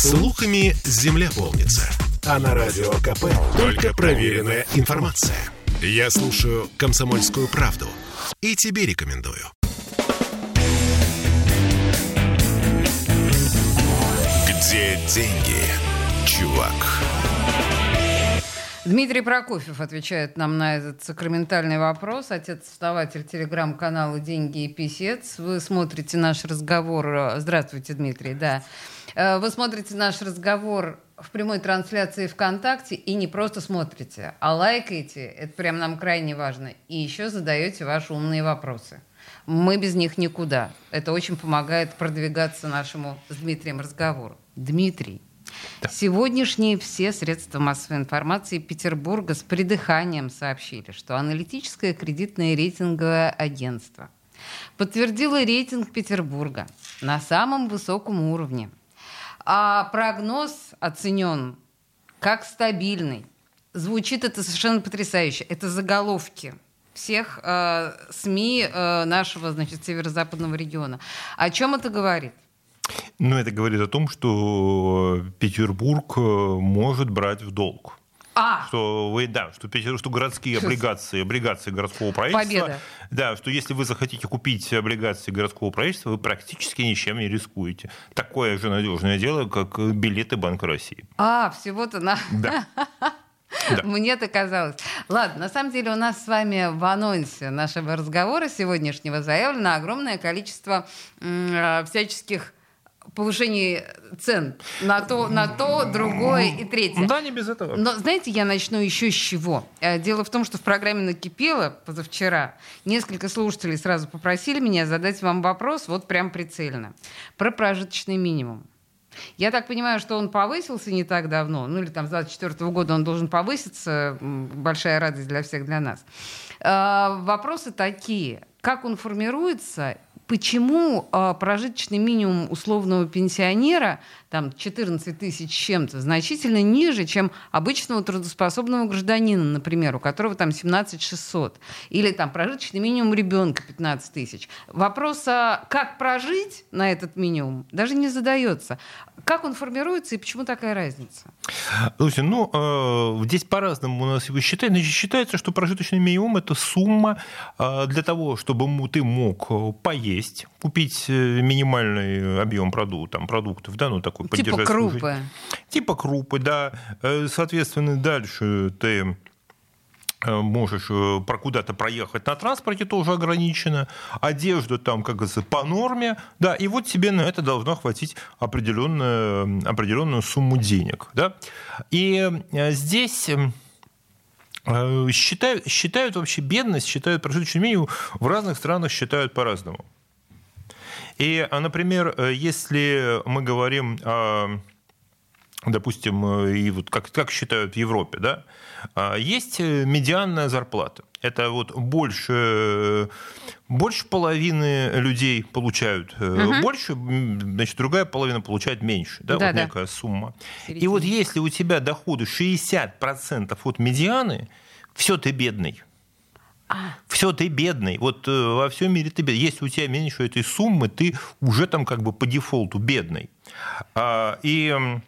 Слухами земля полнится. А на радио КП только проверенная информация. Я слушаю «Комсомольскую правду» и тебе рекомендую. Где деньги, чувак? Дмитрий Прокофьев отвечает нам на этот сакраментальный вопрос. Отец-основатель телеграм-канала «Деньги и писец». Вы смотрите наш разговор... Здравствуйте, Дмитрий, да. Э, вы смотрите наш разговор в прямой трансляции ВКонтакте и не просто смотрите, а лайкаете. Это прям нам крайне важно. И еще задаете ваши умные вопросы. Мы без них никуда. Это очень помогает продвигаться нашему с Дмитрием разговору. Дмитрий, да. Сегодняшние все средства массовой информации Петербурга с придыханием сообщили, что аналитическое кредитное рейтинговое агентство подтвердило рейтинг Петербурга на самом высоком уровне. А прогноз оценен как стабильный. Звучит это совершенно потрясающе. Это заголовки всех э, СМИ э, нашего, значит, северо-западного региона. О чем это говорит? Ну, это говорит о том, что Петербург э, может брать в долг. А. Что вы, да, что, что городские облигации, облигации городского правительства. Победа. Да, что если вы захотите купить облигации городского правительства, вы практически ничем не рискуете. Такое же надежное дело, как билеты Банка России. А, всего-то на... Да. Да. Мне-то казалось. Ладно, на самом деле у нас с вами в анонсе нашего разговора сегодняшнего заявлено огромное количество м- всяческих повышении цен на то, на то, другое и третье. Да, не без этого. Но знаете, я начну еще с чего. Э, дело в том, что в программе «Накипело» позавчера несколько слушателей сразу попросили меня задать вам вопрос, вот прям прицельно, про прожиточный минимум. Я так понимаю, что он повысился не так давно, ну или там с 24 года он должен повыситься, большая радость для всех, для нас. Э, вопросы такие, как он формируется почему э, прожиточный минимум условного пенсионера там 14 тысяч чем-то, значительно ниже, чем обычного трудоспособного гражданина, например, у которого там 17 600. Или там прожиточный минимум ребенка 15 тысяч. Вопрос, а как прожить на этот минимум, даже не задается. Как он формируется и почему такая разница? Слушайте, ну, э, здесь по-разному у нас его считают. Значит, считается, что прожиточный минимум – это сумма э, для того, чтобы ты мог э, поесть, купить э, минимальный объем продуктов, там, продуктов, да, ну, такой типа крупы. Типа крупы, да. Э, соответственно, дальше ты можешь э, про куда-то проехать на транспорте тоже ограничено, одежда там, как говорится, по норме, да, и вот тебе на это должно хватить определенную, определенную сумму денег, да. И здесь считают, считают вообще бедность, считают прожиточный минимум в разных странах считают по-разному. И, а, например, э, если мы говорим о допустим, э, и вот как, как считают в Европе, да, а, есть медианная зарплата. Это вот больше, больше половины людей получают угу. больше, значит, другая половина получает меньше, да, да вот да. некая сумма. Середина. И вот если у тебя доходы 60% от медианы, все ты бедный. А. Все, ты бедный. Вот э, во всем мире ты бедный. Если у тебя меньше этой суммы, ты уже там как бы по дефолту бедный. А, и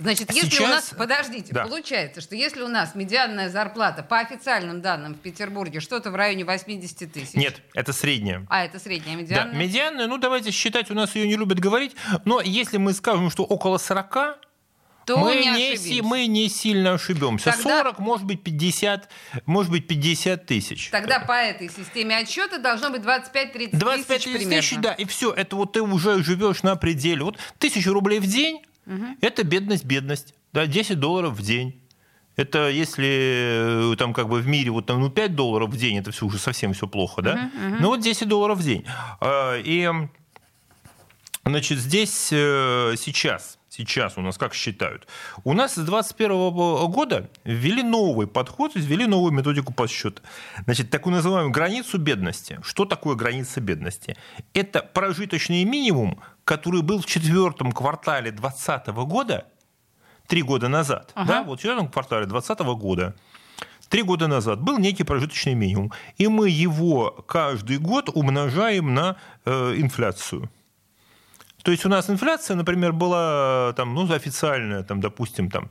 Значит, если Сейчас... у нас, подождите, да. получается, что если у нас медианная зарплата по официальным данным в Петербурге что-то в районе 80 тысяч. Нет, это средняя. А, это средняя медианная? Да, медианная, ну давайте считать, у нас ее не любят говорить, но если мы скажем, что около 40, то мы не, не мы не сильно ошибемся. Тогда... 40, может быть, 50, может быть, 50 тысяч. Тогда по этой системе отсчета должно быть 25-30 25 тысяч тысяч, да, и все, это вот ты уже живешь на пределе. Вот тысячу рублей в день, угу. это бедность, бедность. Да, 10 долларов в день. Это если э, там как бы в мире вот там ну 5 долларов в день, это все уже совсем все плохо, да? Uh-huh, uh-huh. Ну вот 10 долларов в день. А, и значит здесь э, сейчас сейчас у нас как считают? У нас с 2021 года ввели новый подход, ввели новую методику подсчета. Значит, такую называемую границу бедности. Что такое граница бедности? Это прожиточный минимум, который был в четвертом квартале 2020 года, три года назад, ага. да, вот в четвертом квартале 2020 года, три года назад был некий прожиточный минимум, и мы его каждый год умножаем на э, инфляцию. То есть у нас инфляция, например, была там, ну, официальная, там, допустим, там,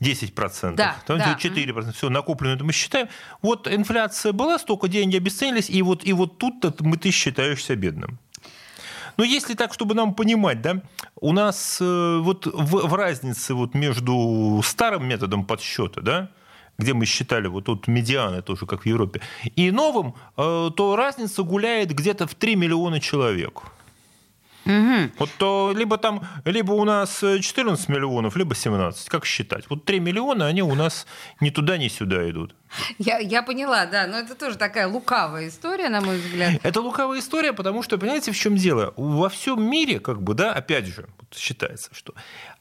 10%, да, там да. 4%, все, накоплено это мы считаем. Вот инфляция была, столько деньги обесценились, и вот, и вот тут мы, ты считаешься бедным. Но если так, чтобы нам понимать, да, у нас э, вот в, в разнице вот между старым методом подсчета, да, где мы считали вот тут медианы тоже, как в Европе, и новым, э, то разница гуляет где-то в 3 миллиона человек. Угу. Вот то либо там, либо у нас 14 миллионов, либо 17. Как считать? Вот 3 миллиона, они у нас ни туда, ни сюда идут. Я, я поняла, да, но это тоже такая лукавая история, на мой взгляд. Это лукавая история, потому что, понимаете, в чем дело? Во всем мире, как бы, да, опять же, считается, что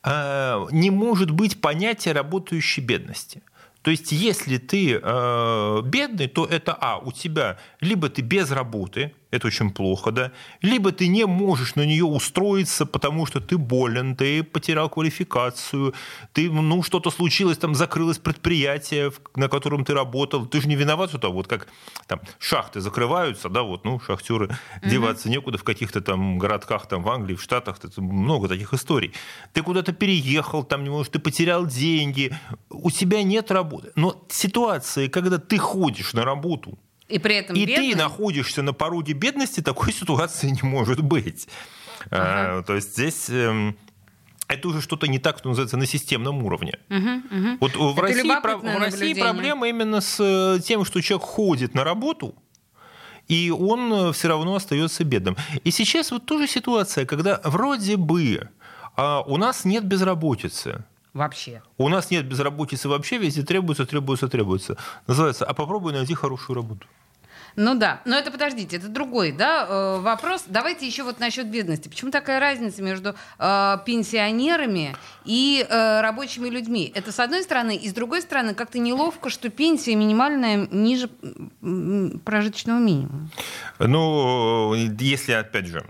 э, не может быть понятия работающей бедности. То есть, если ты э, бедный, то это, а, у тебя либо ты без работы, это очень плохо, да, либо ты не можешь на нее устроиться, потому что ты болен, ты потерял квалификацию, ты, ну, что-то случилось, там закрылось предприятие, на котором ты работал, ты же не виноват, что вот как там шахты закрываются, да, вот, ну, шахтеры mm-hmm. деваться некуда в каких-то там городках, там в Англии, в Штатах, много таких историй. Ты куда-то переехал, там, не можешь, ты потерял деньги, у тебя нет работы. Но ситуация, когда ты ходишь на работу, и при этом И бедный? ты находишься на пороге бедности, такой ситуации не может быть. Ага. А, то есть здесь эм, это уже что-то не так, что называется, на системном уровне. Угу, угу. Вот в это России, в России проблема именно с э, тем, что человек ходит на работу, и он э, все равно остается бедным. И сейчас вот тоже ситуация, когда вроде бы а у нас нет безработицы. Вообще. У нас нет безработицы вообще, везде требуется, требуется, требуется. Называется, а попробуй найти хорошую работу. Ну да, но это подождите, это другой, да, э, вопрос. Давайте еще вот насчет бедности. Почему такая разница между э, пенсионерами и э, рабочими людьми? Это с одной стороны, и с другой стороны, как-то неловко, что пенсия минимальная ниже прожиточного минимума. Ну, если опять же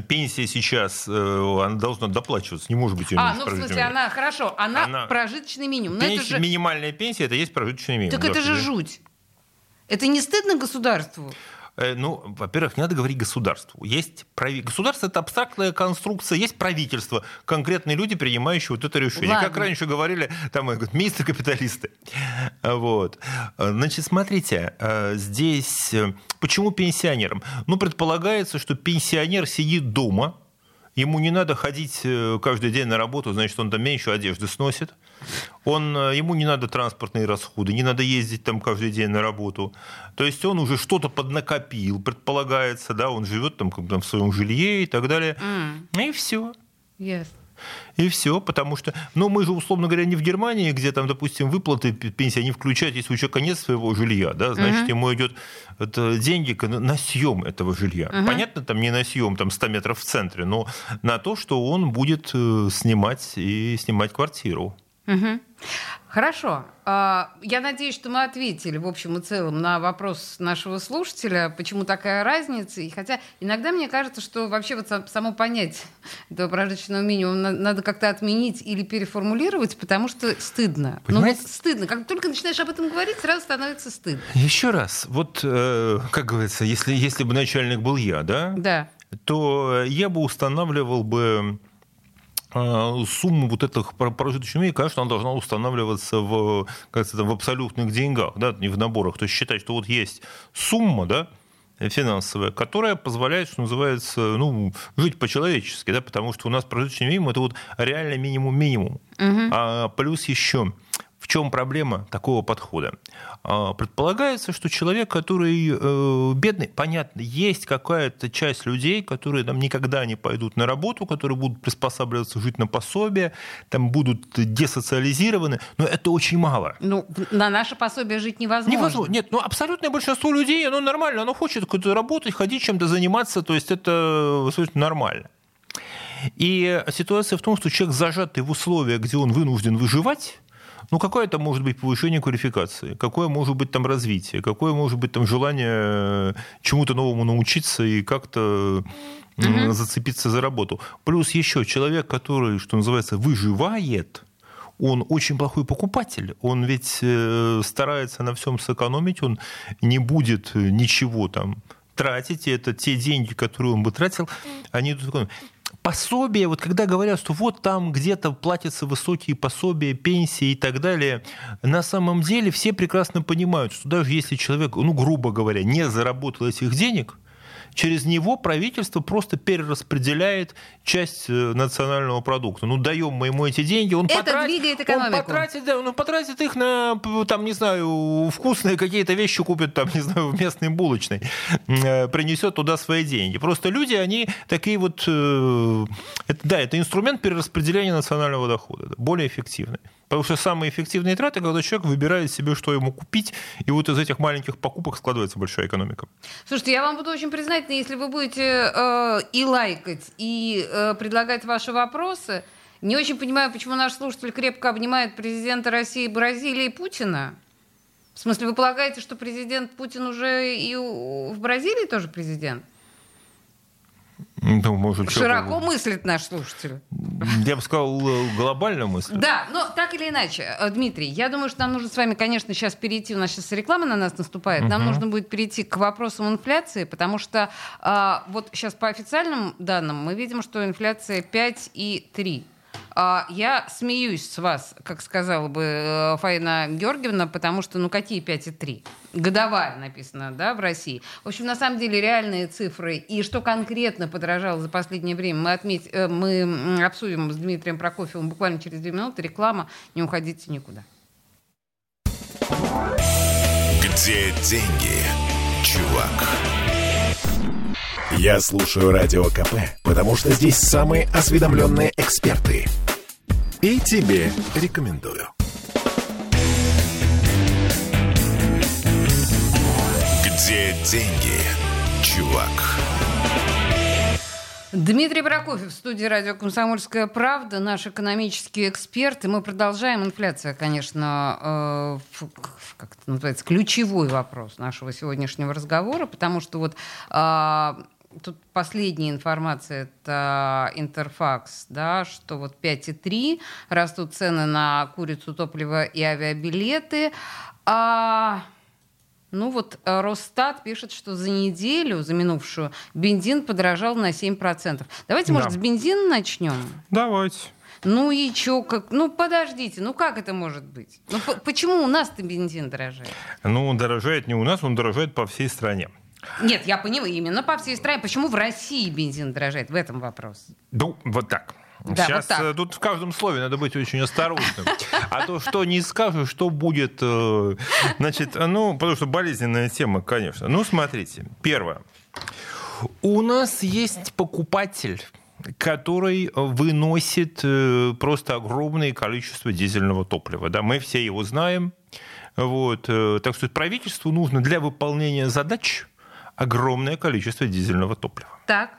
пенсия сейчас э, она должна доплачиваться, не может быть ее А, ну в смысле, она, хорошо, она, она прожиточный минимум. Но пенсия, это же... Минимальная пенсия, это есть прожиточный минимум. Так это же жуть. Это не стыдно государству? Э, ну, во-первых, не надо говорить государству. Есть прави... Государство – это абстрактная конструкция, есть правительство, конкретные люди, принимающие вот это решение. Ладно. Как раньше говорили, там, министры-капиталисты. Вот. Значит, смотрите, э, здесь э, почему пенсионерам? Ну, предполагается, что пенсионер сидит дома, ему не надо ходить каждый день на работу, значит, он там меньше одежды сносит. Он, э, ему не надо транспортные расходы, не надо ездить там каждый день на работу. То есть он уже что-то поднакопил, предполагается, да, он живет там, там в своем жилье и так далее. Mm. И все. Yes. И все, потому что, ну, мы же, условно говоря, не в Германии, где там, допустим, выплаты пенсии, они включают, если у человека нет своего жилья, да, значит, uh-huh. ему идет это, деньги на съем этого жилья. Uh-huh. Понятно, там не на съем, там 100 метров в центре, но на то, что он будет э, снимать и снимать квартиру. Угу. Хорошо. А, я надеюсь, что мы ответили в общем и целом на вопрос нашего слушателя, почему такая разница. И хотя иногда мне кажется, что вообще вот само понять этого прожиточного минимума надо как-то отменить или переформулировать, потому что стыдно. Понимаете? Ну вот стыдно. Как только начинаешь об этом говорить, сразу становится стыдно. Еще раз. Вот, э, как говорится, если, если бы начальник был я, да? Да. То я бы устанавливал бы сумма вот этих прожиточных минимумов, конечно, она должна устанавливаться в, как это, в абсолютных деньгах, да, не в наборах. То есть считать, что вот есть сумма, да, финансовая, которая позволяет, что называется, ну, жить по-человечески, да, потому что у нас прожиточный минимум это вот реально минимум-минимум. Угу. А плюс еще в чем проблема такого подхода? А, предполагается, что человек, который э, бедный, понятно, есть какая-то часть людей, которые там никогда не пойдут на работу, которые будут приспосабливаться жить на пособие, там будут десоциализированы, но это очень мало. Ну, на наше пособие жить невозможно. Невозможно. Нет, ну абсолютное большинство людей, оно нормально, оно хочет работать, ходить, чем-то заниматься, то есть это нормально. И ситуация в том, что человек зажатый в условиях, где он вынужден выживать, ну, какое это может быть повышение квалификации? Какое может быть там развитие? Какое может быть там желание чему-то новому научиться и как-то угу. зацепиться за работу? Плюс еще человек, который, что называется, выживает, он очень плохой покупатель. Он ведь э, старается на всем сэкономить, он не будет ничего там тратить, и это те деньги, которые он бы тратил, они идут пособия, вот когда говорят, что вот там где-то платятся высокие пособия, пенсии и так далее, на самом деле все прекрасно понимают, что даже если человек, ну, грубо говоря, не заработал этих денег, через него правительство просто перераспределяет часть э, национального продукта. Ну, даем мы ему эти деньги, он, Это потратит, двигает экономику. он потратит, да, он потратит их на, там, не знаю, вкусные какие-то вещи купит, там, не знаю, в местной булочной, э, принесет туда свои деньги. Просто люди, они такие вот, э, это, да, это инструмент перераспределения национального дохода, более эффективный. Потому что самые эффективные траты, когда человек выбирает себе, что ему купить, и вот из этих маленьких покупок складывается большая экономика. Слушайте, я вам буду очень признательна, если вы будете э, и лайкать, и э, предлагать ваши вопросы. Не очень понимаю, почему наш слушатель крепко обнимает президента России, Бразилии Путина. В смысле, вы полагаете, что президент Путин уже и в Бразилии тоже президент? Ну, может, Широко что мыслит наш слушатель. Я бы сказал, глобально мыслит. Да, но так или иначе, э, Дмитрий, я думаю, что нам нужно с вами, конечно, сейчас перейти, у нас сейчас реклама на нас наступает, нам нужно будет перейти к вопросам инфляции, потому что а, вот сейчас по официальным данным мы видим, что инфляция 5,3. А, я смеюсь с вас, как сказала бы э, Фаина Георгиевна, потому что, ну, какие 5,3? Годовая написано, да, в России. В общем, на самом деле, реальные цифры и что конкретно подорожало за последнее время, мы, отметь, э, мы обсудим с Дмитрием Прокофьевым буквально через две минуты. Реклама, не уходите никуда. Где деньги, чувак? Я слушаю Радио КП, потому что здесь самые осведомленные эксперты. И тебе рекомендую. Где деньги, чувак? Дмитрий Прокофьев студии радио «Комсомольская правда», наш экономический эксперт. И мы продолжаем. Инфляция, конечно, э, как это называется, ключевой вопрос нашего сегодняшнего разговора, потому что вот э, тут последняя информация, это Интерфакс, да, что вот 5,3 растут цены на курицу, топливо и авиабилеты. А, ну вот Росстат пишет, что за неделю, за минувшую, бензин подорожал на 7%. Давайте, да. может, с бензина начнем? Давайте. Ну и чё, как, ну подождите, ну как это может быть? Ну почему у нас-то бензин дорожает? Ну он дорожает не у нас, он дорожает по всей стране. Нет, я понимаю, именно по всей стране. Почему в России бензин дорожает? В этом вопрос. Ну, вот так. Да, Сейчас вот так. Э, тут в каждом слове надо быть очень осторожным. А то, что не скажу, что будет... Э, значит, ну, потому что болезненная тема, конечно. Ну, смотрите. Первое. У нас есть покупатель, который выносит э, просто огромное количество дизельного топлива. Да, мы все его знаем. Вот. Так что правительству нужно для выполнения задач огромное количество дизельного топлива. Так.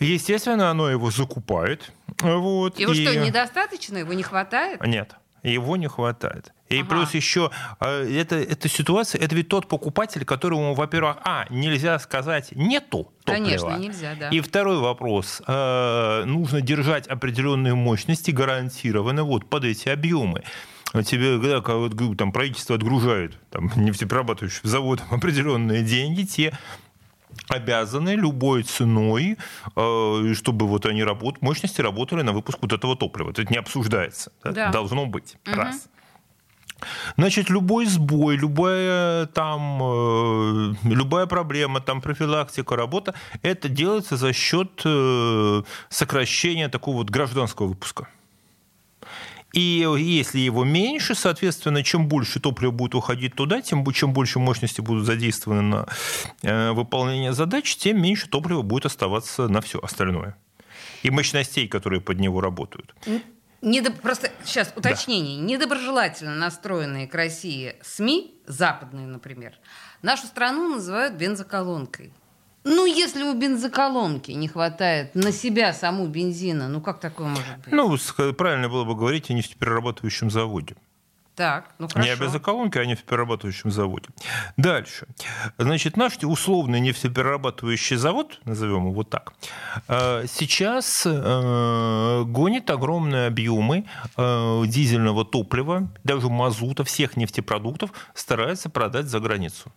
Естественно, оно его закупает. Вот, его и... что, недостаточно? Его не хватает? Нет, его не хватает. И ага. плюс еще э, это, эта ситуация, это ведь тот покупатель, которому, во-первых, а, нельзя сказать нету топлива. Конечно, нельзя, да. И второй вопрос. Э, нужно держать определенные мощности гарантированно вот под эти объемы тебе, когда там, правительство отгружает там, нефтеперерабатывающим заводам определенные деньги, те обязаны любой ценой, э, чтобы вот они работ, мощности работали на выпуск вот этого топлива. Это не обсуждается. Да. Должно быть. Угу. Раз. Значит, любой сбой, любая, там, э, любая проблема, там, профилактика, работа, это делается за счет э, сокращения такого вот гражданского выпуска. И если его меньше, соответственно, чем больше топлива будет уходить туда, тем чем больше мощности будут задействованы на э, выполнение задач, тем меньше топлива будет оставаться на все остальное. И мощностей, которые под него работают. Недоб... Просто сейчас уточнение. Да. Недоброжелательно настроенные к России СМИ, западные, например, нашу страну называют бензоколонкой. Ну, если у бензоколонки не хватает на себя саму бензина, ну как такое может быть? Ну, правильно было бы говорить о нефтеперерабатывающем заводе. Так, ну хорошо. Не о бензоколонке, а о нефтеперерабатывающем заводе. Дальше. Значит, наш условный нефтеперерабатывающий завод, назовем его вот так, э, сейчас э, гонит огромные объемы э, дизельного топлива, даже мазута, всех нефтепродуктов, старается продать за границу.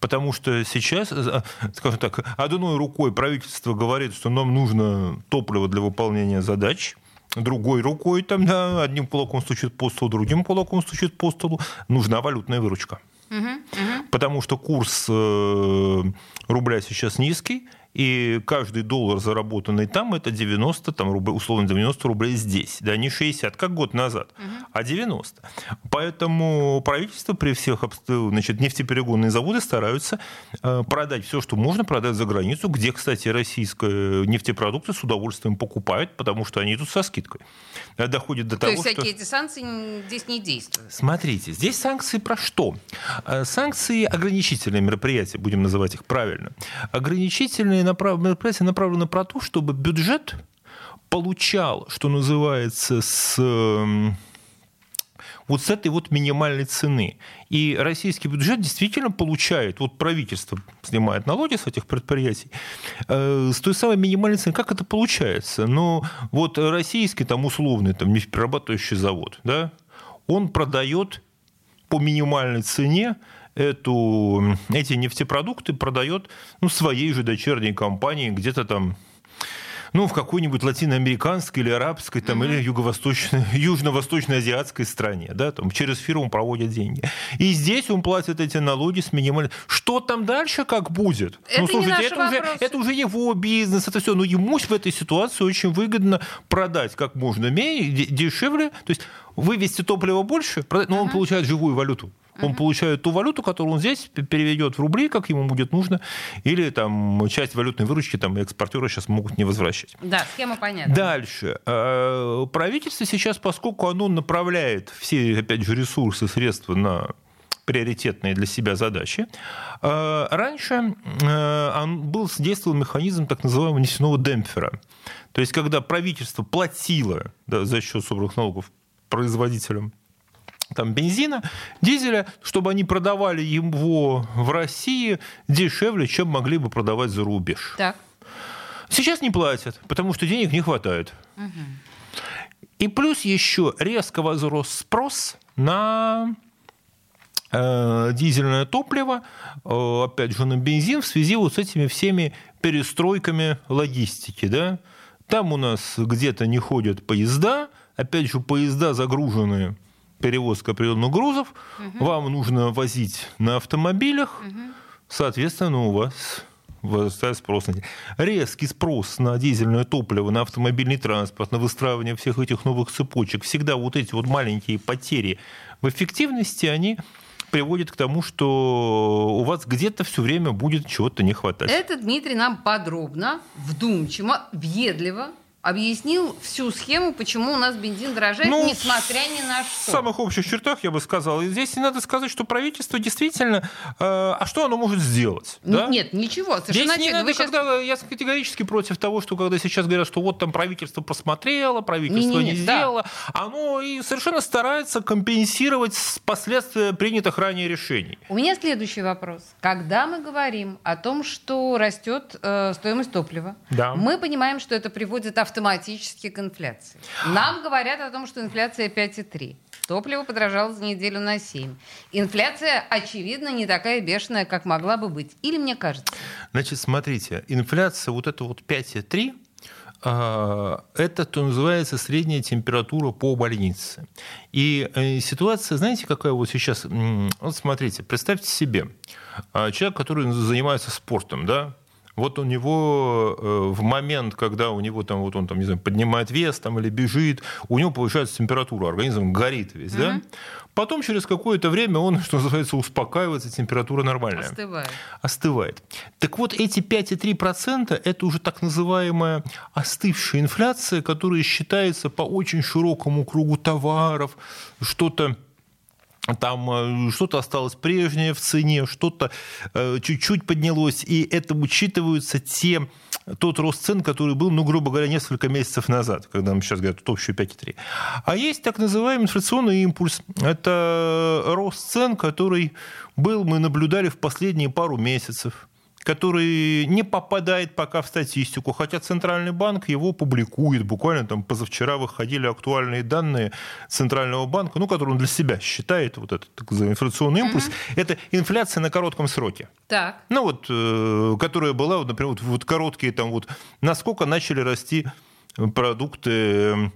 Потому что сейчас, э, скажем так, одной рукой правительство говорит, что нам нужно топливо для выполнения задач, другой рукой, там, да, одним кулаком стучит по столу, другим кулаком стучит по столу, нужна валютная выручка. Угу, угу. Потому что курс э, рубля сейчас низкий, и каждый доллар, заработанный там, это 90, там, рубль, условно 90 рублей здесь, да, не 60, как год назад, угу. а 90. Поэтому правительство при всех значит, нефтеперегонные заводы стараются э, продать все, что можно продать за границу, где, кстати, российские нефтепродукты с удовольствием покупают, потому что они тут со скидкой. Доходит до То того, есть что... всякие эти санкции здесь не действуют? Смотрите, здесь санкции про что? Э, санкции ограничительные мероприятия, будем называть их правильно. Ограничительные мероприятия направлены про то, чтобы бюджет получал, что называется, с эм, вот с этой вот минимальной цены. И российский бюджет действительно получает, вот правительство снимает налоги с этих предприятий, э, с той самой минимальной цены. Как это получается? Ну, вот российский там условный там, нефтеперерабатывающий завод, да, он продает по минимальной цене эту, эти нефтепродукты продает ну, своей же дочерней компании где-то там ну, в какой-нибудь латиноамериканской или арабской, там, mm-hmm. или юго-восточной, южно-восточной азиатской стране, да, там, через фирму проводят деньги. И здесь он платит эти налоги с минимальной... Что там дальше как будет? Это ну, слушайте, это уже, это уже его бизнес, это все. Но ему в этой ситуации очень выгодно продать как можно менее, дешевле, то есть вывести топливо больше, продать, но mm-hmm. он получает живую валюту. Он получает ту валюту, которую он здесь переведет в рубли, как ему будет нужно, или там часть валютной выручки там экспортеры сейчас могут не возвращать. Да, схема понятна. Дальше. Э, правительство сейчас, поскольку оно направляет все, опять же, ресурсы, средства на приоритетные для себя задачи. Э, раньше э, был действовал механизм так называемого нефтяного демпфера. То есть, когда правительство платило да, за счет собранных налогов производителям там, бензина, дизеля, чтобы они продавали его в России дешевле, чем могли бы продавать за рубеж. Так. Сейчас не платят, потому что денег не хватает. Угу. И плюс еще резко возрос спрос на э, дизельное топливо, э, опять же, на бензин в связи вот с этими всеми перестройками логистики. Да? Там у нас где-то не ходят поезда, опять же, поезда загруженные перевозка определенных грузов, угу. вам нужно возить на автомобилях, угу. соответственно, у вас возрастает спрос на Резкий спрос на дизельное топливо, на автомобильный транспорт, на выстраивание всех этих новых цепочек. Всегда вот эти вот маленькие потери в эффективности, они приводит к тому, что у вас где-то все время будет чего-то не хватать. Это Дмитрий нам подробно, вдумчиво, въедливо объяснил всю схему, почему у нас бензин дорожает, ну, несмотря ни на что. В самых общих чертах я бы сказал. И здесь надо сказать, что правительство действительно... Э, а что оно может сделать? Да? Нет, ничего. Совершенно здесь не надо, сейчас... когда, я категорически против того, что когда сейчас говорят, что вот там правительство просмотрело, правительство не, не, не, не сделало, да. оно и совершенно старается компенсировать последствия принятых ранее решений. У меня следующий вопрос. Когда мы говорим о том, что растет э, стоимость топлива, да. мы понимаем, что это приводит автоматически к инфляции. Нам говорят о том, что инфляция 5,3. Топливо подорожало за неделю на 7. Инфляция, очевидно, не такая бешеная, как могла бы быть. Или мне кажется? Значит, смотрите, инфляция вот это вот 5,3, а, это то называется средняя температура по больнице. И э, ситуация, знаете, какая вот сейчас? Вот смотрите, представьте себе, а, человек, который занимается спортом, да, вот у него э, в момент, когда у него там, вот он там, не знаю, поднимает вес там, или бежит, у него повышается температура, организм горит весь, mm-hmm. да? Потом через какое-то время он, что называется, успокаивается, температура нормальная. Остывает. Остывает. Так вот, эти 5,3% это уже так называемая остывшая инфляция, которая считается по очень широкому кругу товаров, что-то там э, что-то осталось прежнее в цене, что-то э, чуть-чуть поднялось, и это учитываются те, тот рост цен, который был, ну, грубо говоря, несколько месяцев назад, когда мы сейчас говорят, общую 5,3. А есть так называемый инфляционный импульс. Это рост цен, который был, мы наблюдали в последние пару месяцев который не попадает пока в статистику, хотя Центральный банк его публикует. Буквально там позавчера выходили актуальные данные Центрального банка, ну, который он для себя считает, вот этот так называемый инфляционный импульс, угу. это инфляция на коротком сроке. Так. Ну, вот, э, которая была, вот, например, вот, вот короткие там вот, насколько начали расти продукты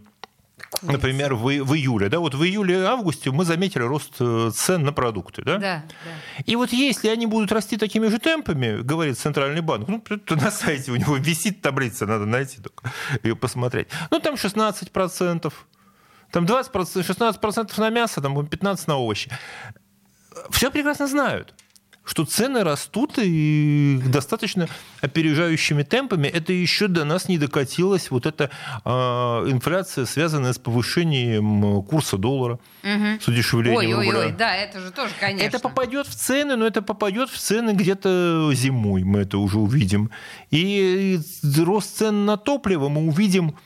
Например, в, в июле. Да, вот в июле-августе мы заметили рост э, цен на продукты. Да? Да, да. И вот если они будут расти такими же темпами, говорит Центральный банк, ну, на сайте у него висит таблица, надо найти только ее посмотреть. Ну, там 16%, там 20%, 16% на мясо, там 15% на овощи. Все прекрасно знают что цены растут и достаточно опережающими темпами. Это еще до нас не докатилась вот эта э, инфляция, связанная с повышением курса доллара, угу. с удешевлением ой, рубля. Ой, ой, да, это же тоже, конечно. Это попадет в цены, но это попадет в цены где-то зимой, мы это уже увидим. И рост цен на топливо мы увидим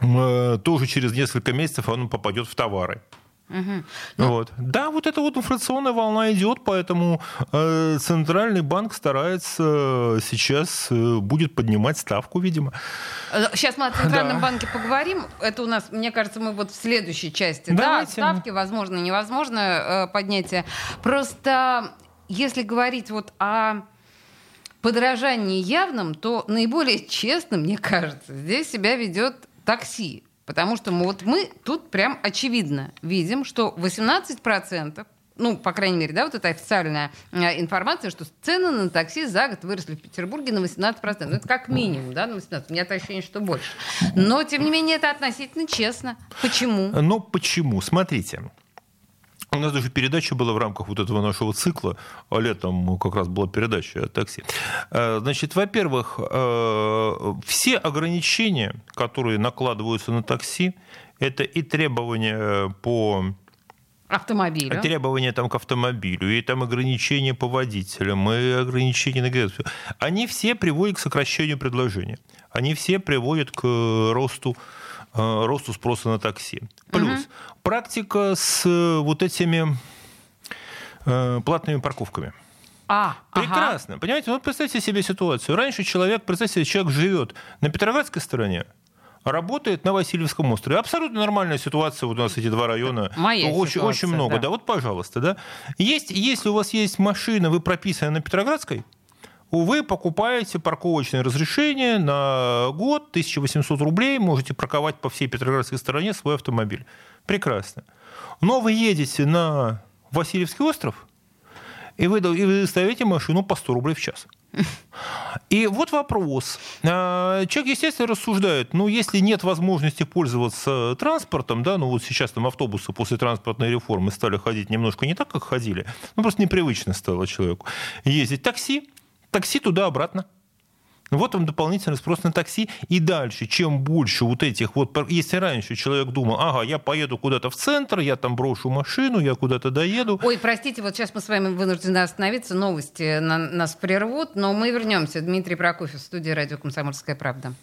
э, тоже через несколько месяцев, оно попадет в товары. Угу. Ну, вот. Да, вот эта вот инфляционная волна идет, поэтому э, центральный банк старается сейчас э, будет поднимать ставку, видимо. Сейчас мы о центральном да. банке поговорим. Это у нас, мне кажется, мы вот в следующей части. Давайте. Да, ставки, возможно, невозможно э, поднятие. Просто если говорить вот о подражании явном, то наиболее честно, мне кажется, здесь себя ведет такси. Потому что мы, вот мы тут прям очевидно видим, что 18% ну, по крайней мере, да, вот это официальная э, информация, что цены на такси за год выросли в Петербурге на 18%. Ну, это как минимум, да, на 18%. У меня ощущение, что больше. Но, тем не менее, это относительно честно. Почему? Ну, почему? Смотрите. У нас даже передача была в рамках вот этого нашего цикла. А летом как раз была передача о такси. Э, значит, во-первых, э, все ограничения, которые накладываются на такси, это и требования по автомобилю. Требования там к автомобилю, и там ограничения по водителям, и ограничения на границу. Они все приводят к сокращению предложения. Они все приводят к росту Э, росту спроса на такси. Плюс угу. практика с э, вот этими э, платными парковками. А, Прекрасно. Ага. Понимаете, ну представьте себе ситуацию. Раньше человек, представьте себе, человек живет на Петроградской стороне, работает на Васильевском острове. Абсолютно нормальная ситуация. Вот у нас эти два района. Моя очень, ситуация, очень много. Да. да, вот, пожалуйста, да. Есть, если у вас есть машина, вы прописаны на Петроградской, вы покупаете парковочное разрешение на год, 1800 рублей, можете парковать по всей Петроградской стороне свой автомобиль. Прекрасно. Но вы едете на Васильевский остров, и вы, и вы ставите машину по 100 рублей в час. И вот вопрос. А, человек, естественно, рассуждает, ну, если нет возможности пользоваться транспортом, да, ну, вот сейчас там автобусы после транспортной реформы стали ходить немножко не так, как ходили, ну, просто непривычно стало человеку ездить такси, такси туда-обратно. Вот вам дополнительный спрос на такси. И дальше, чем больше вот этих вот... Если раньше человек думал, ага, я поеду куда-то в центр, я там брошу машину, я куда-то доеду. Ой, простите, вот сейчас мы с вами вынуждены остановиться, новости на, нас прервут, но мы вернемся. Дмитрий Прокофьев, студия «Радио Комсомольская правда».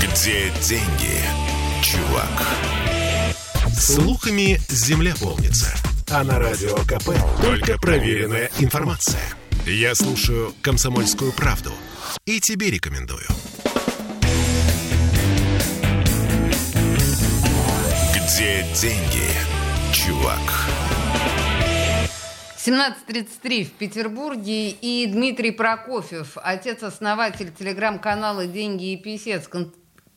Где деньги, чувак? Слухами земля полнится. А на радио КП только проверенная информация. Я слушаю «Комсомольскую правду» и тебе рекомендую. Где деньги, чувак? 17.33 в Петербурге и Дмитрий Прокофьев, отец-основатель телеграм-канала «Деньги и писец»,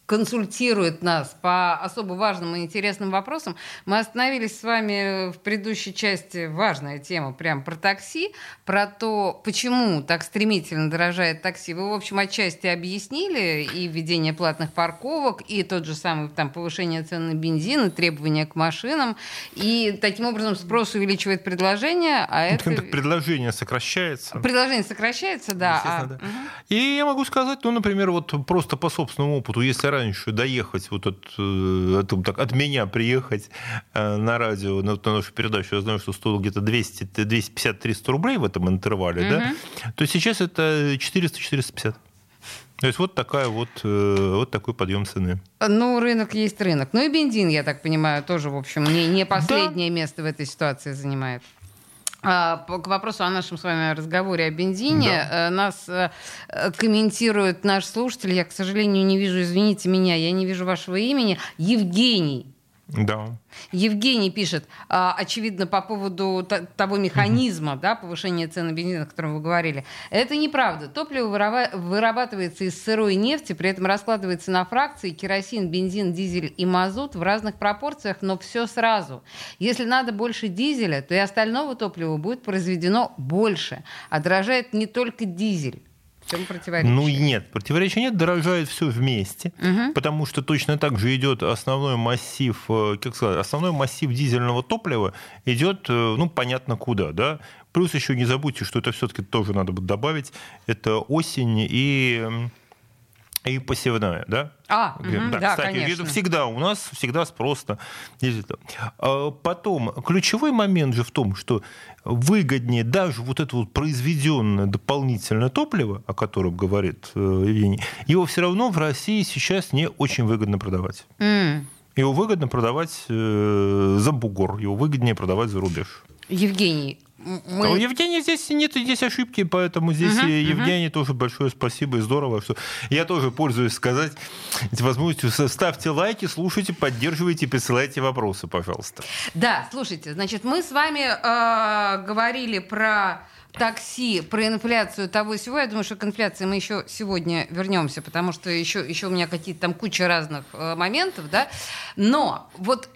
консультирует нас по особо важным и интересным вопросам. Мы остановились с вами в предыдущей части, важная тема, прям про такси, про то, почему так стремительно дорожает такси. Вы, в общем, отчасти объяснили и введение платных парковок, и тот же самый там повышение цен на бензин, и требования к машинам, и таким образом спрос увеличивает предложение, а это... это... Предложение сокращается. Предложение сокращается, да. А... да. Угу. И я могу сказать, ну, например, вот просто по собственному опыту, если раньше доехать вот от, э, от, так, от меня приехать э, на радио, на, на нашу передачу, я знаю, что стоило где-то 200, 250-300 рублей в этом интервале, угу. да, то сейчас это 400-450. То есть вот такая вот, э, вот такой подъем цены. Ну, рынок есть рынок. Ну и бензин, я так понимаю, тоже, в общем, не, не последнее да. место в этой ситуации занимает. А, к вопросу о нашем с вами разговоре о бензине. Да. Э, нас э, комментирует наш слушатель. Я, к сожалению, не вижу, извините меня, я не вижу вашего имени. Евгений. Да. Евгений пишет, а, очевидно, по поводу того механизма да, повышения цены бензина, о котором вы говорили. Это неправда. Топливо вырабатывается из сырой нефти, при этом раскладывается на фракции керосин, бензин, дизель и мазут в разных пропорциях, но все сразу. Если надо больше дизеля, то и остального топлива будет произведено больше. А дорожает не только дизель чем противоречие? Ну нет, противоречия нет, дорожает все вместе, угу. потому что точно так же идет основной массив, э, как сказать, основной массив дизельного топлива идет, э, ну понятно куда, да. Плюс еще не забудьте, что это все-таки тоже надо будет добавить, это осень и и посевная, да? А, угу, да, да, кстати, конечно. всегда у нас всегда спрос -то. А потом, ключевой момент же в том, что выгоднее даже вот это вот произведенное дополнительное топливо, о котором говорит э, Евгений, его все равно в России сейчас не очень выгодно продавать. Mm. Его выгодно продавать э, за бугор, его выгоднее продавать за рубеж. Евгений, мы... А у Евгения здесь нет здесь ошибки, поэтому здесь угу, Евгений угу. тоже большое спасибо и здорово, что я тоже пользуюсь сказать возможностью. Ставьте лайки, слушайте, поддерживайте, присылайте вопросы, пожалуйста. Да, слушайте, значит, мы с вами э, говорили про такси, про инфляцию того и всего. Я думаю, что к инфляции мы еще сегодня вернемся, потому что еще, еще у меня какие-то там куча разных э, моментов, да. Но вот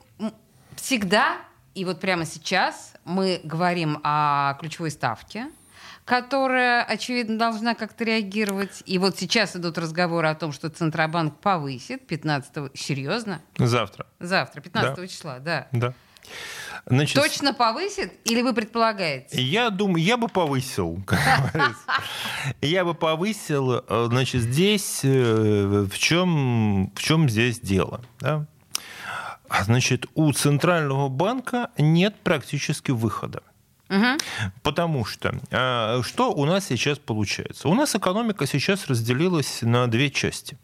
всегда и вот прямо сейчас мы говорим о ключевой ставке, которая, очевидно, должна как-то реагировать. И вот сейчас идут разговоры о том, что Центробанк повысит 15 Серьезно? Завтра. Завтра, 15 да. числа, да. Да. Значит, Точно повысит или вы предполагаете? Я думаю, я бы повысил. Я бы повысил, э, значит, здесь э, в чем, в чем здесь дело? Да? А значит, у Центрального банка нет практически выхода. Угу. Потому что а, что у нас сейчас получается? У нас экономика сейчас разделилась на две части.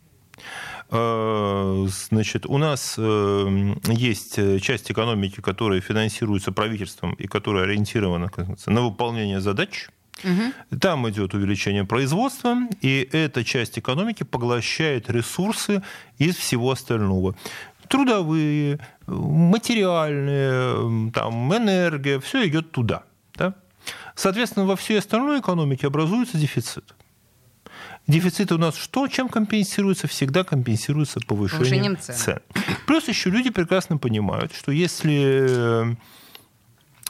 А, значит, у нас э, есть часть экономики, которая финансируется правительством и которая ориентирована на выполнение задач. Угу. Там идет увеличение производства, и эта часть экономики поглощает ресурсы из всего остального трудовые, материальные, там, энергия, все идет туда. Да? Соответственно, во всей остальной экономике образуется дефицит. Дефицит у нас что? Чем компенсируется? Всегда компенсируется повышением, повышением цен. цен. Плюс еще люди прекрасно понимают, что если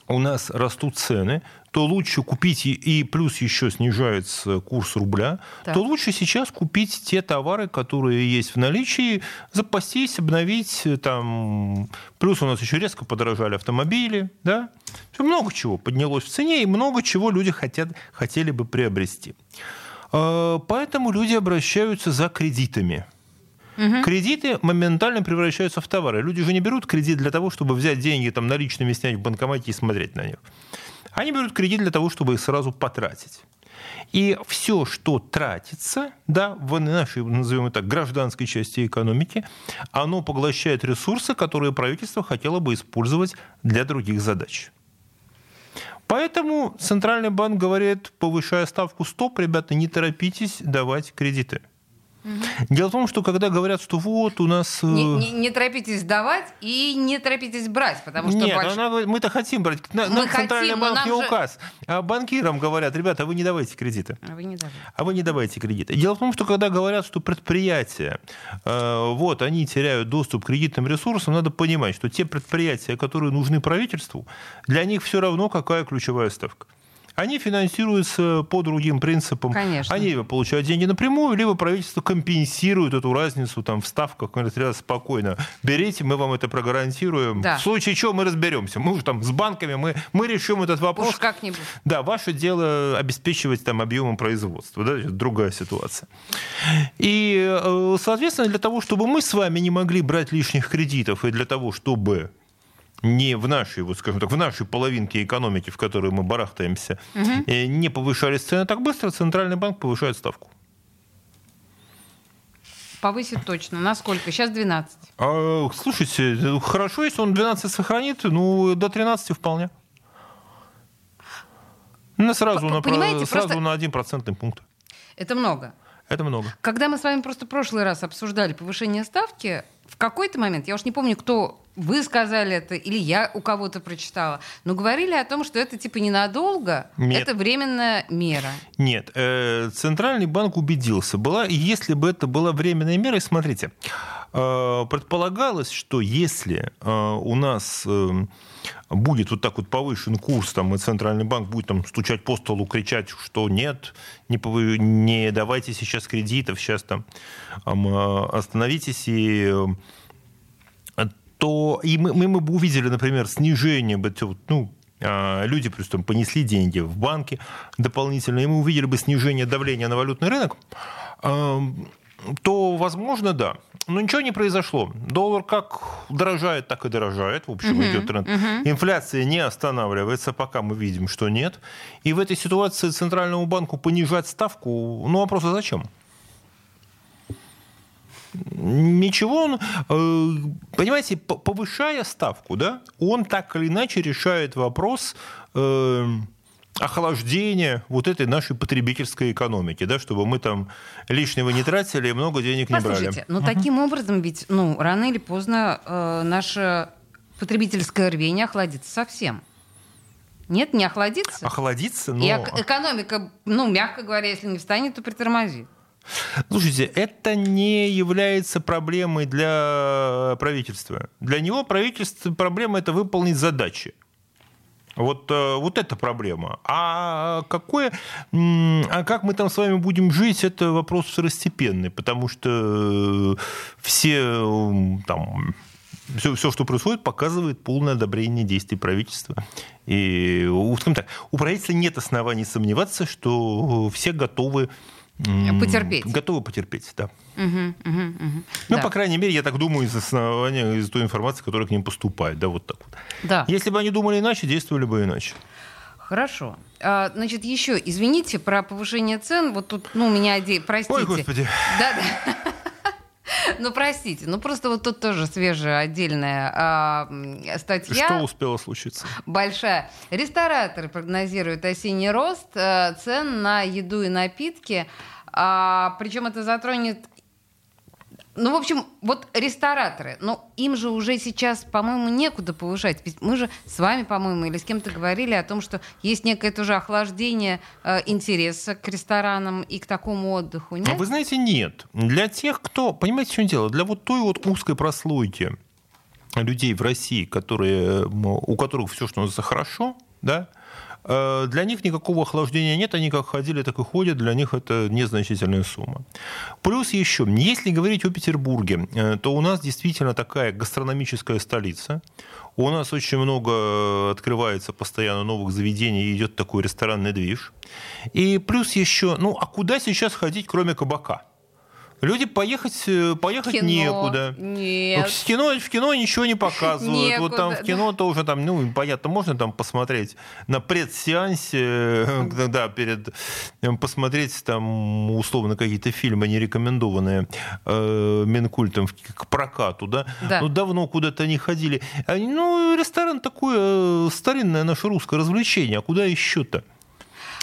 у нас растут цены, то лучше купить, и плюс еще снижается курс рубля, так. то лучше сейчас купить те товары, которые есть в наличии, запастись, обновить. Там. Плюс у нас еще резко подорожали автомобили. Да? Много чего поднялось в цене, и много чего люди хотят, хотели бы приобрести. А, поэтому люди обращаются за кредитами. Угу. Кредиты моментально превращаются в товары. Люди же не берут кредит для того, чтобы взять деньги там, наличными, снять в банкомате и смотреть на них. Они берут кредит для того, чтобы их сразу потратить. И все, что тратится да, в нашей, назовем это, гражданской части экономики, оно поглощает ресурсы, которые правительство хотело бы использовать для других задач. Поэтому Центральный банк говорит, повышая ставку стоп, ребята, не торопитесь давать кредиты. Угу. Дело в том, что когда говорят, что вот у нас... Не, э, не, не торопитесь давать и не торопитесь брать, потому что... Нет, больш... она, мы-то хотим брать. На, мы Центральный хотим, банк не же... указ. А банкирам говорят, ребята, вы не давайте кредиты. А вы не давайте. А вы не давайте кредиты. Дело в том, что когда говорят, что предприятия, э, вот, они теряют доступ к кредитным ресурсам, надо понимать, что те предприятия, которые нужны правительству, для них все равно какая ключевая ставка они финансируются по другим принципам. Конечно. Они либо получают деньги напрямую, либо правительство компенсирует эту разницу там, в ставках. Говорят, спокойно, берите, мы вам это прогарантируем. Да. В случае чего мы разберемся. Мы уже там с банками, мы, мы решим этот вопрос. Уж как-нибудь. Да, ваше дело обеспечивать там объемом производства. Да, другая ситуация. И, э, соответственно, для того, чтобы мы с вами не могли брать лишних кредитов, и для того, чтобы не в нашей, вот скажем так, в нашей половинке экономики, в которой мы барахтаемся, угу. не повышались цены так быстро, Центральный банк повышает ставку. Повысит точно. Насколько? Сейчас 12. А, слушайте, хорошо, если он 12 сохранит, ну, до 13 вполне. Ну, сразу, на, сразу просто... на один процентный пункт. Это много. Это много. Когда мы с вами просто в прошлый раз обсуждали повышение ставки, в какой-то момент, я уж не помню, кто вы сказали это или я у кого-то прочитала, но говорили о том, что это типа ненадолго, Нет. это временная мера. Нет, э, Центральный банк убедился. Была, если бы это была временная мера, смотрите, э, предполагалось, что если э, у нас будет вот так вот повышен курс, там, и Центральный банк будет там стучать по столу, кричать, что нет, не, не давайте сейчас кредитов, сейчас там остановитесь и то и мы, мы бы увидели, например, снижение ну, а, люди просто понесли деньги в банки дополнительно, и мы увидели бы снижение давления на валютный рынок, то, возможно, да. Но ничего не произошло. Доллар как дорожает, так и дорожает. В общем, uh-huh, идет тренд. Uh-huh. Инфляция не останавливается, пока мы видим, что нет. И в этой ситуации Центральному банку понижать ставку, ну, вопрос, а зачем? Ничего, он, э, понимаете, повышая ставку, да, он так или иначе решает вопрос охлаждения вот этой нашей потребительской экономики, да, чтобы мы там лишнего не тратили и много денег не брали. но ну, таким образом ведь, ну, рано или поздно э, наше потребительское рвение охладится совсем. Нет, не охладится? Охладится, но... И экономика, ну, мягко говоря, если не встанет, то притормозит. Слушайте, это не является проблемой для правительства. Для него правительство проблема это выполнить задачи. Вот, э, вот эта проблема. А, какое, а как мы там с вами будем жить, это вопрос второстепенный, потому что все там, все, все, что происходит, показывает полное одобрение действий правительства. И, скажем так, у правительства нет оснований сомневаться, что все готовы Потерпеть. Готовы потерпеть, да. Угу, угу, угу. Ну, да. по крайней мере, я так думаю из основания, из той информации, которая к ним поступает, да, вот так вот. Да. Если бы они думали иначе, действовали бы иначе. Хорошо. А, значит, еще, извините, про повышение цен. Вот тут, ну, у меня, простите. Ой, господи. Да, да. Ну, простите, ну просто вот тут тоже свежая отдельная а, статья. Что успело случиться? Большая. Рестораторы прогнозируют осенний рост а, цен на еду и напитки. А, причем это затронет ну, в общем, вот рестораторы, ну, им же уже сейчас, по-моему, некуда повышать. Ведь мы же с вами, по-моему, или с кем-то говорили о том, что есть некое тоже охлаждение э, интереса к ресторанам и к такому отдыху, нет? А вы знаете, нет. Для тех, кто... Понимаете, в чем дело? Для вот той вот узкой прослойки людей в России, которые, у которых все, что называется, хорошо, да, для них никакого охлаждения нет, они как ходили, так и ходят, для них это незначительная сумма. Плюс еще, если говорить о Петербурге, э, то у нас действительно такая гастрономическая столица, у нас очень много открывается постоянно новых заведений, идет такой ресторанный движ. И плюс еще, ну а куда сейчас ходить, кроме кабака? Люди поехать, э, поехать кино. некуда. Нет. В кино, в кино ничего не показывают. Некуда. Вот там в кино тоже там, ну, понятно, можно там посмотреть на предсеансе, когда перед э, посмотреть там условно какие-то фильмы не рекомендованные э, Минкультом к прокату, да? да. Ну, давно куда-то не ходили. Ну, ресторан такое э, старинное наше русское развлечение, а куда еще-то?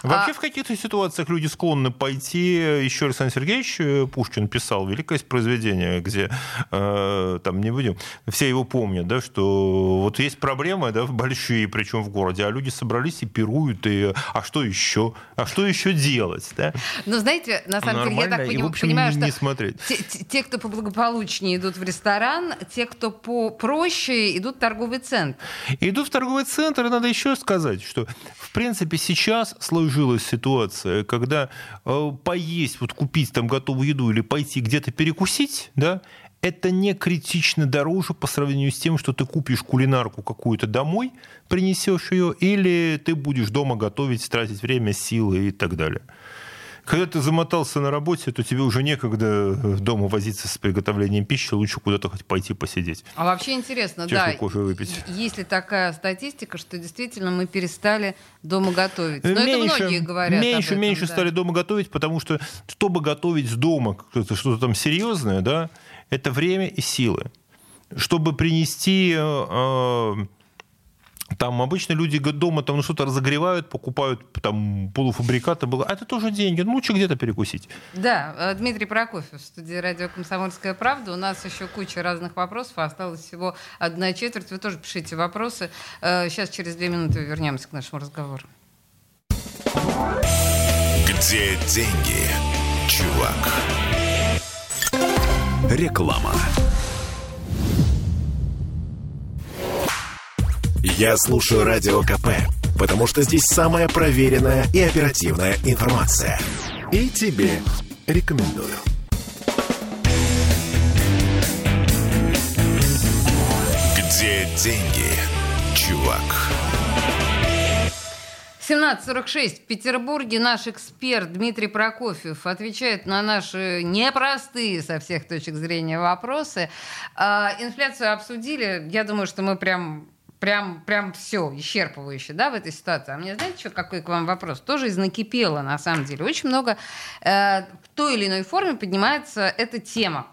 Вообще а... в каких-то ситуациях люди склонны пойти. Еще Александр Сергеевич э, Пушкин писал великое произведение, где э, там не будем, все его помнят, да, что вот есть проблемы, да, большие, причем в городе, а люди собрались и пируют, и а что еще, а что еще делать, да? Ну знаете, на самом Нормально, деле я так и, в общем, понимаю, не что смотреть. Те, те, кто поблагополучнее идут в ресторан, те, кто попроще идут в торговый центр. Идут в торговый центр, и надо еще сказать, что в принципе сейчас сложно сложилась ситуация, когда э, поесть, вот купить там готовую еду или пойти где-то перекусить, да, это не критично дороже по сравнению с тем, что ты купишь кулинарку какую-то домой, принесешь ее, или ты будешь дома готовить, тратить время, силы и так далее. Когда ты замотался на работе, то тебе уже некогда э, дома возиться с приготовлением пищи, лучше куда-то хоть пойти посидеть. А вообще интересно, да, кофе выпить. есть ли такая статистика, что действительно мы перестали дома готовить? Но меньше, это многие говорят Меньше, этом, меньше да. стали дома готовить, потому что чтобы готовить дома что-то там серьезное, да, это время и силы. Чтобы принести э, Там обычно люди дома там ну, что-то разогревают, покупают там полуфабрикаты. Было. А это тоже деньги. Ну, лучше где-то перекусить. Да, э, Дмитрий Прокофьев в студии радио «Комсомольская правда». У нас еще куча разных вопросов. Осталось всего одна четверть. Вы тоже пишите вопросы. Э, сейчас через две минуты вернемся к нашему разговору. Где деньги, чувак? Реклама. Я слушаю Радио КП, потому что здесь самая проверенная и оперативная информация. И тебе рекомендую. Где деньги, чувак? 17.46 в Петербурге наш эксперт Дмитрий Прокофьев отвечает на наши непростые со всех точек зрения вопросы. А, инфляцию обсудили. Я думаю, что мы прям прям, прям все исчерпывающе, да, в этой ситуации. А мне знаете, что, какой к вам вопрос? Тоже из накипело, на самом деле. Очень много э, в той или иной форме поднимается эта тема.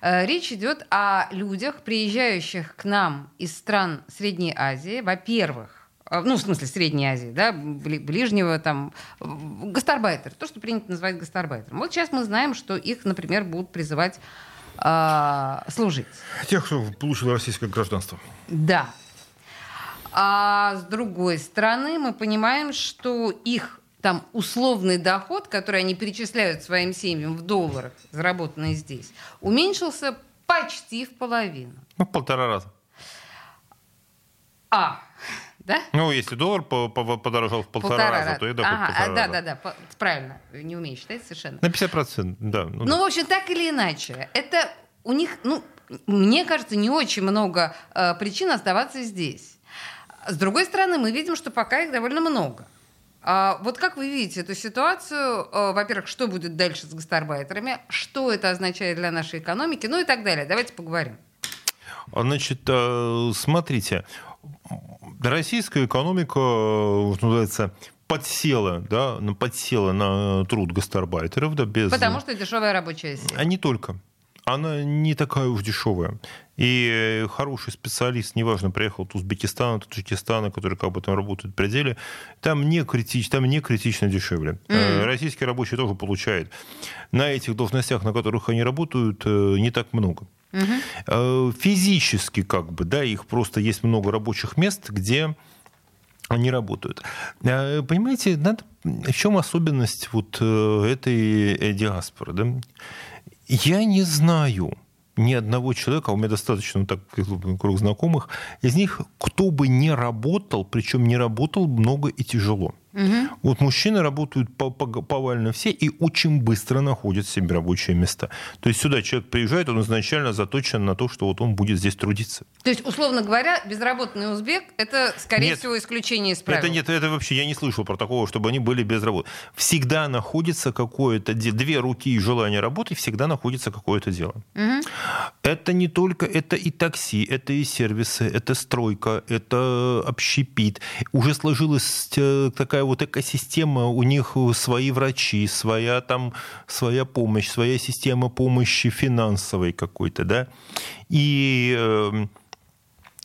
Э, речь идет о людях, приезжающих к нам из стран Средней Азии. Во-первых, э, ну, в смысле, Средней Азии, да, ближнего там, гастарбайтер, то, что принято называть гастарбайтером. Вот сейчас мы знаем, что их, например, будут призывать э, служить. Тех, кто получил российское гражданство. Да. А с другой стороны, мы понимаем, что их там условный доход, который они перечисляют своим семьям в долларах, заработанные здесь, уменьшился почти в половину. Ну, в полтора раза. А, да? Ну, если доллар подорожал в полтора, полтора раза, то и доход ага, полтора да, раза. Да, да, да, правильно. Не умею считать совершенно. На 50%, да. Ну, ну в общем, так или иначе, это у них, ну, мне кажется, не очень много э, причин оставаться здесь. С другой стороны, мы видим, что пока их довольно много. А вот как вы видите эту ситуацию? А, во-первых, что будет дальше с гастарбайтерами? Что это означает для нашей экономики? Ну и так далее. Давайте поговорим. Значит, э, смотрите, российская экономика, э, что называется, подсела, да, подсела на труд гастарбайтеров, да, без... Потому что дешевая рабочая сила. А не только она не такая уж дешевая. И хороший специалист, неважно, приехал от Узбекистана, от Таджикистана, который как бы там работает в пределе, там не, критич, там не критично дешевле. Mm. Российский рабочий тоже получает. На этих должностях, на которых они работают, э, не так много. Mm-hmm. Физически как бы, да, их просто есть много рабочих мест, где они работают. Понимаете, надо, в чем особенность вот этой диаспоры? Да? Я не знаю ни одного человека, а у меня достаточно так, круг знакомых, из них, кто бы не работал, причем не работал много и тяжело. Угу. Вот мужчины работают повально все и очень быстро находят себе рабочие места. То есть сюда человек приезжает, он изначально заточен на то, что вот он будет здесь трудиться. То есть, условно говоря, безработный узбек – это, скорее нет, всего, исключение из правил? Это нет, это вообще, я не слышал про такого, чтобы они были без работы. Всегда находится какое-то дело, две руки и желание работать, всегда находится какое-то дело. Угу. Это не только, это и такси, это и сервисы, это стройка, это общепит. Уже сложилась э, такая вот экосистема, у них свои врачи, своя там, своя помощь, своя система помощи финансовой какой-то, да. И э,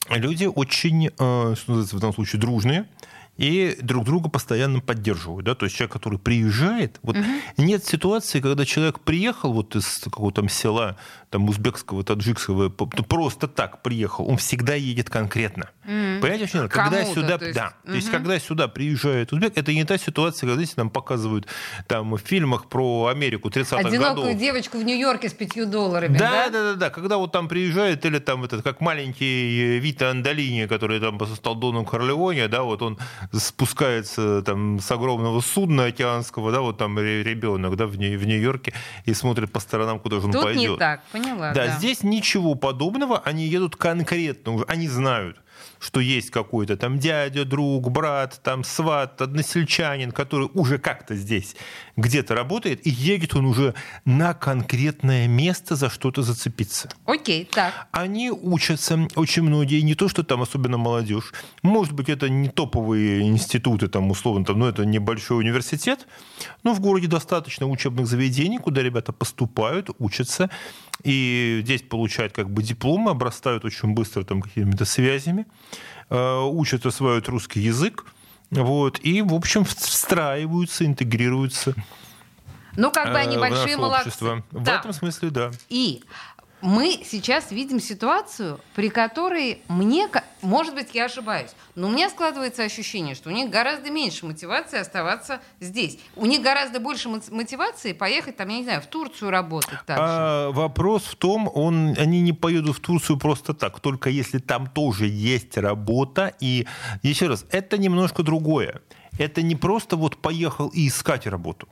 люди очень, э, в данном случае, дружные, и друг друга постоянно поддерживают. Да? То есть человек, который приезжает, вот угу. нет ситуации, когда человек приехал вот из какого-то там села, там узбекского, таджикского, просто так приехал, он всегда едет конкретно. Mm. Понимаете, что когда сюда, то есть, да, угу. то есть когда сюда приезжает узбек, это не та ситуация, когда здесь нам показывают там в фильмах про Америку 30-х годов. Одинокую девочку в Нью-Йорке с пятью долларами, да? Да, да, да, да, когда вот там приезжает, или там этот, как маленький Вита Андолини, который там стал Доном Корлеоне, да, вот он спускается там с огромного судна океанского, да, вот там ребенок, да, в Нью-Йорке и смотрит по сторонам, куда же он Тут пойдет. не так, поняла. Да, да, здесь ничего подобного, они едут конкретно уже, они знают, что есть какой-то там дядя, друг, брат, там сват, односельчанин, который уже как-то здесь где-то работает, и едет он уже на конкретное место за что-то зацепиться. Окей, так. Они учатся, очень многие, не то, что там особенно молодежь, может быть, это не топовые институты, там, условно, там, но это небольшой университет, но в городе достаточно учебных заведений, куда ребята поступают, учатся, и здесь получают как бы дипломы, обрастают очень быстро там какими-то связями, э, учат, осваивают русский язык, вот, и, в общем, встраиваются, интегрируются ну, как бы они большие молодцы. В да. этом смысле, да. И мы сейчас видим ситуацию, при которой мне, может быть, я ошибаюсь, но у меня складывается ощущение, что у них гораздо меньше мотивации оставаться здесь. У них гораздо больше мотивации поехать, там, я не знаю, в Турцию работать. Также. А, вопрос в том, он, они не поедут в Турцию просто так, только если там тоже есть работа. И еще раз, это немножко другое. Это не просто вот поехал и искать работу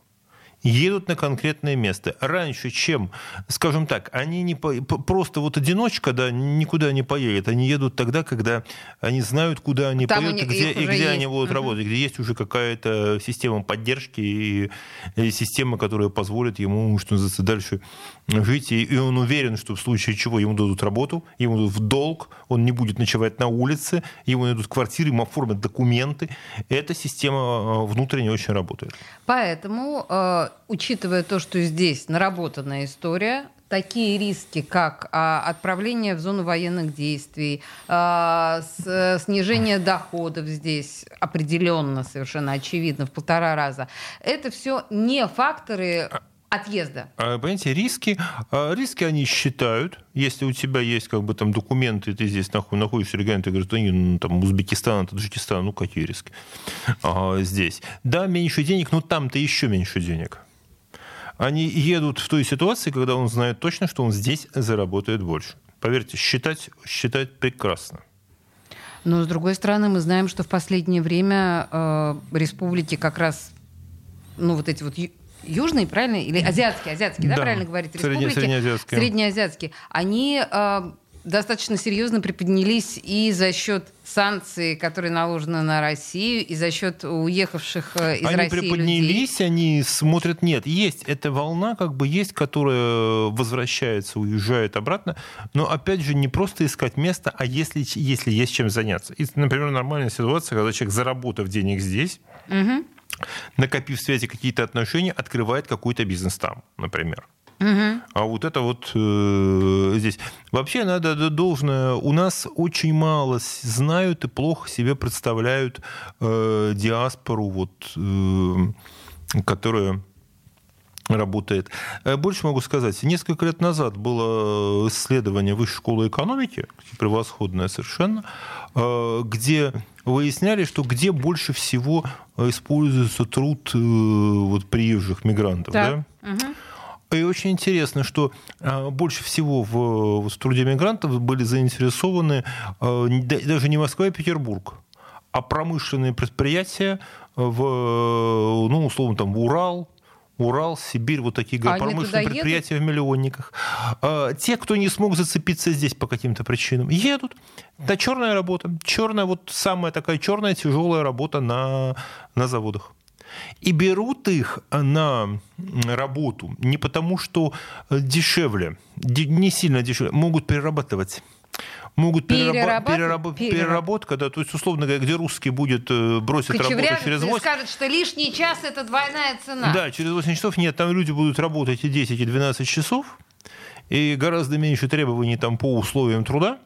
едут на конкретное место. Раньше, чем, скажем так, они не по, просто вот одиночка, да, никуда не поедет. Они едут тогда, когда они знают, куда они Там поедут, и где, и где они будут угу. работать, где есть уже какая-то система поддержки и, и система, которая позволит ему, что называется, дальше жить. И, и он уверен, что в случае чего ему дадут работу, ему дадут в долг, он не будет ночевать на улице, ему дадут квартиры, ему оформят документы. Эта система э, внутренне очень работает. Поэтому э, учитывая то, что здесь наработанная история, такие риски, как а, отправление в зону военных действий, а, с, снижение доходов здесь определенно, совершенно очевидно, в полтора раза, это все не факторы отъезда. А, понимаете, риски, а, риски они считают. Если у тебя есть как бы там документы, ты здесь находишься регионе, ты гражданин ну, там, Узбекистана, Таджикистана, ну какие риски а, здесь? Да, меньше денег, но там-то еще меньше денег они едут в той ситуации, когда он знает точно, что он здесь заработает больше. Поверьте, считать, считать прекрасно. Но, с другой стороны, мы знаем, что в последнее время э, республики как раз, ну, вот эти вот южные, правильно? Или азиатские, азиатские, да, да правильно говорить? Республики, среднеазиатские. Среднеазиатские. Они э, достаточно серьезно приподнялись и за счет санкций, которые наложены на Россию, и за счет уехавших э, из они России Они приподнялись, людей. они смотрят, нет, есть эта волна, как бы есть, которая возвращается, уезжает обратно, но опять же не просто искать место, а если, если есть чем заняться. И, например, нормальная ситуация, когда человек, заработав денег здесь, угу. Накопив в связи какие-то отношения, открывает какой-то бизнес там, например. Угу. А вот это вот э, здесь. Вообще надо должное. У нас очень мало знают и плохо себе представляют э, диаспору, вот, э, которая работает. Э, больше могу сказать. Несколько лет назад было исследование Высшей школы экономики, превосходное совершенно, э, где выясняли, что где больше всего используется труд э, вот, приезжих мигрантов. Да. Да? Угу. И очень интересно, что больше всего в, в труде мигрантов были заинтересованы даже не Москва и Петербург, а промышленные предприятия в, ну, условно, там, Урал, Урал, Сибирь, вот такие а промышленные предприятия едут? в миллионниках. Те, кто не смог зацепиться здесь по каким-то причинам, едут. Это черная работа. Черная, вот самая такая черная, тяжелая работа на, на заводах. И берут их на работу не потому, что дешевле, не сильно дешевле, могут перерабатывать могут перераб... Перераб... переработка, да, то есть, условно говоря, где русский будет э, бросить работу через 8... скажут, что лишний час – это двойная цена. Да, через 8 часов нет, там люди будут работать и 10, и 12 часов, и гораздо меньше требований там по условиям труда,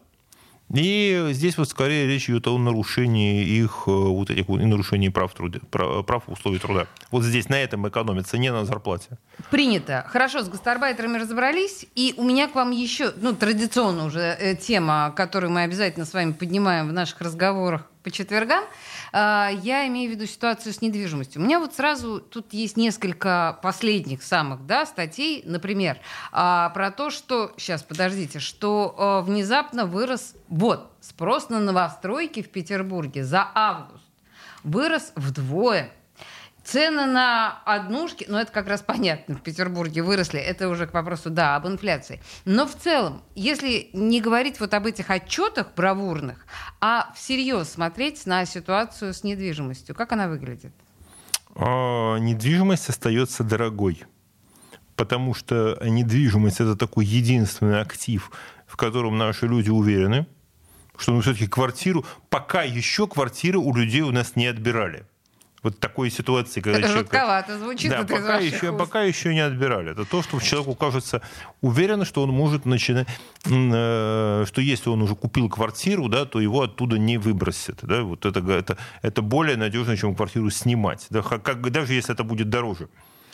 и здесь вот скорее речь идет о нарушении их э, вот этих вот, нарушении прав, труде, прав условий труда. Вот здесь на этом экономится, не на зарплате. Принято. Хорошо, с гастарбайтерами разобрались. И у меня к вам еще, ну, традиционно уже э, тема, которую мы обязательно с вами поднимаем в наших разговорах по четвергам. А, я имею в виду ситуацию с недвижимостью. У меня вот сразу тут есть несколько последних самых да, статей, например, а, про то, что, сейчас, подождите, что а, внезапно вырос, вот, спрос на новостройки в Петербурге за август вырос вдвое. Цены на однушки, ну это как раз понятно, в Петербурге выросли, это уже к вопросу, да, об инфляции. Но в целом, если не говорить вот об этих отчетах бравурных, а всерьез смотреть на ситуацию с недвижимостью, как она выглядит? А, недвижимость остается дорогой, потому что недвижимость это такой единственный актив, в котором наши люди уверены, что мы все-таки квартиру, пока еще квартиры у людей у нас не отбирали вот такой ситуации, когда это человек... жутковато звучит. Да, пока еще, уст. пока еще не отбирали. Это то, что человеку кажется уверенно, что он может начинать, э, что если он уже купил квартиру, да, то его оттуда не выбросят. Да? Вот это, это, это более надежно, чем квартиру снимать. Да? Как, даже если это будет дороже.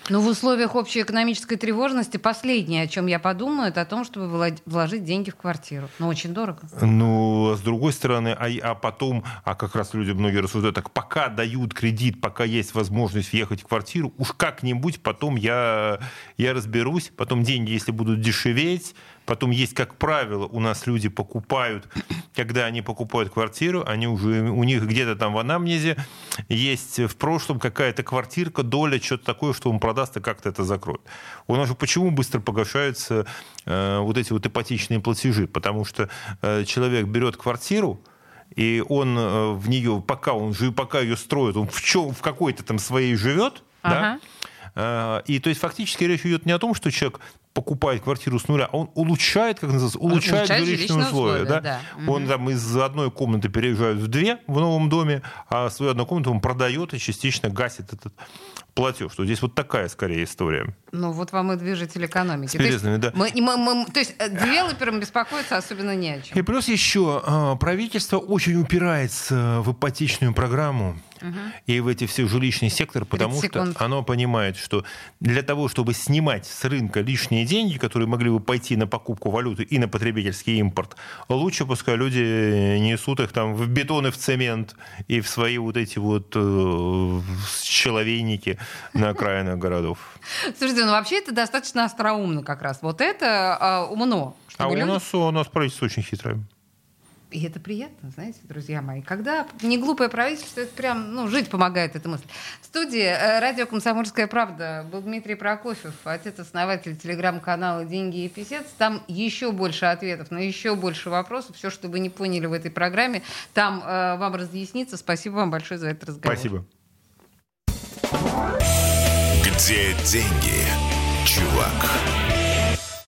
Но в условиях общей экономической тревожности последнее, о чем я подумаю, это о том, чтобы вложить деньги в квартиру. Но очень дорого. Ну, с другой стороны, а, а потом, а как раз люди многие рассуждают, так пока дают кредит, пока есть возможность въехать в квартиру, уж как-нибудь потом я, я разберусь, потом деньги, если будут дешеветь, Потом есть, как правило, у нас люди покупают, когда они покупают квартиру, они уже, у них где-то там в анамнезе есть в прошлом какая-то квартирка, доля, что-то такое, что он продаст и как-то это закроет. У нас же почему быстро погашаются э, вот эти вот ипотечные платежи? Потому что э, человек берет квартиру, и он э, в нее, пока он пока ее строит, он в, чем, в какой-то там своей живет, ага. да, э, и то есть фактически речь идет не о том, что человек покупает квартиру с нуля, он улучшает, как называется, улучшает, улучшает жилищные условия. условия да? Да. Он там из одной комнаты переезжает в две в новом доме, а свою одну комнату он продает и частично гасит этот платеж. Что здесь вот такая скорее история. Ну вот вам и движитель экономики. С переездами, да. Мы, мы, мы, то есть э, девелоперам беспокоиться особенно не о чем. И плюс еще а, правительство очень упирается в ипотечную программу угу. и в эти все жилищный сектор, потому что оно понимает, что для того, чтобы снимать с рынка лишние деньги, которые могли бы пойти на покупку валюты и на потребительский импорт, лучше пускай люди несут их там в бетон и в цемент и в свои вот эти вот э, человейники на окраинах городов. Слушайте, ну вообще это достаточно остроумно как раз. Вот это э, умно. А у нас, у нас правительство очень хитрое. И это приятно, знаете, друзья мои. Когда не глупое правительство, это прям, ну, жить помогает эта мысль. В студии э, радио «Комсомольская правда» был Дмитрий Прокофьев, отец-основатель телеграм-канала «Деньги и писец». Там еще больше ответов на еще больше вопросов. Все, что вы не поняли в этой программе, там э, вам разъяснится. Спасибо вам большое за этот разговор. Спасибо. Где деньги, чувак?